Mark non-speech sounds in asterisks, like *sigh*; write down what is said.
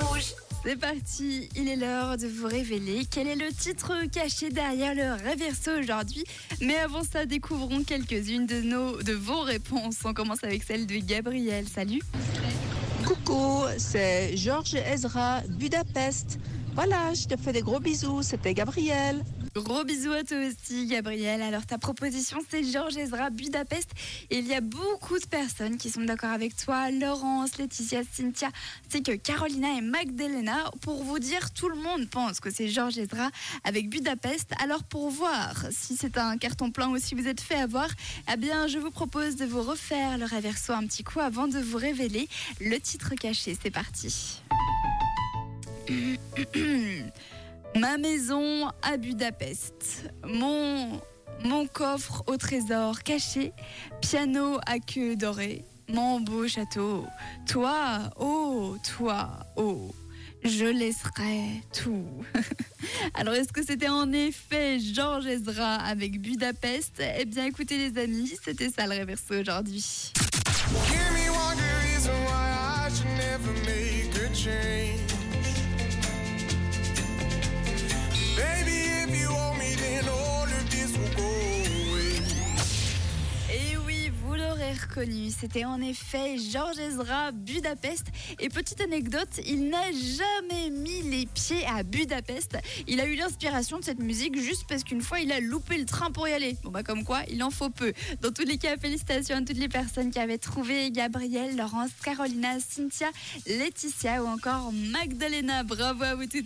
Rouge. C'est parti, il est l'heure de vous révéler quel est le titre caché derrière le réverso aujourd'hui. Mais avant ça, découvrons quelques-unes de, nos, de vos réponses. On commence avec celle de Gabriel. Salut. Coucou, c'est Georges Ezra, Budapest. Voilà, je te fais des gros bisous, c'était Gabriel. Gros bisous à toi aussi, Gabriel. Alors, ta proposition, c'est Georges Ezra, Budapest. Il y a beaucoup de personnes qui sont d'accord avec toi. Laurence, Laetitia, Cynthia, c'est que Carolina et Magdalena. Pour vous dire, tout le monde pense que c'est Georges Ezra avec Budapest. Alors, pour voir si c'est un carton plein ou si vous êtes fait avoir, eh bien, je vous propose de vous refaire le réverso un petit coup avant de vous révéler le titre caché. C'est parti. *coughs* Ma maison à Budapest. Mon, mon coffre au trésor caché. Piano à queue dorée. Mon beau château. Toi, oh, toi, oh. Je laisserai tout. *laughs* Alors, est-ce que c'était en effet Georges Ezra avec Budapest? Eh bien, écoutez, les amis, c'était ça le réverso aujourd'hui. C'était en effet Georges Ezra, Budapest. Et petite anecdote, il n'a jamais mis les pieds à Budapest. Il a eu l'inspiration de cette musique juste parce qu'une fois il a loupé le train pour y aller. Bon bah comme quoi, il en faut peu. Dans tous les cas, félicitations à toutes les personnes qui avaient trouvé Gabriel, Laurence, Carolina, Cynthia, Laetitia ou encore Magdalena. Bravo à vous toutes.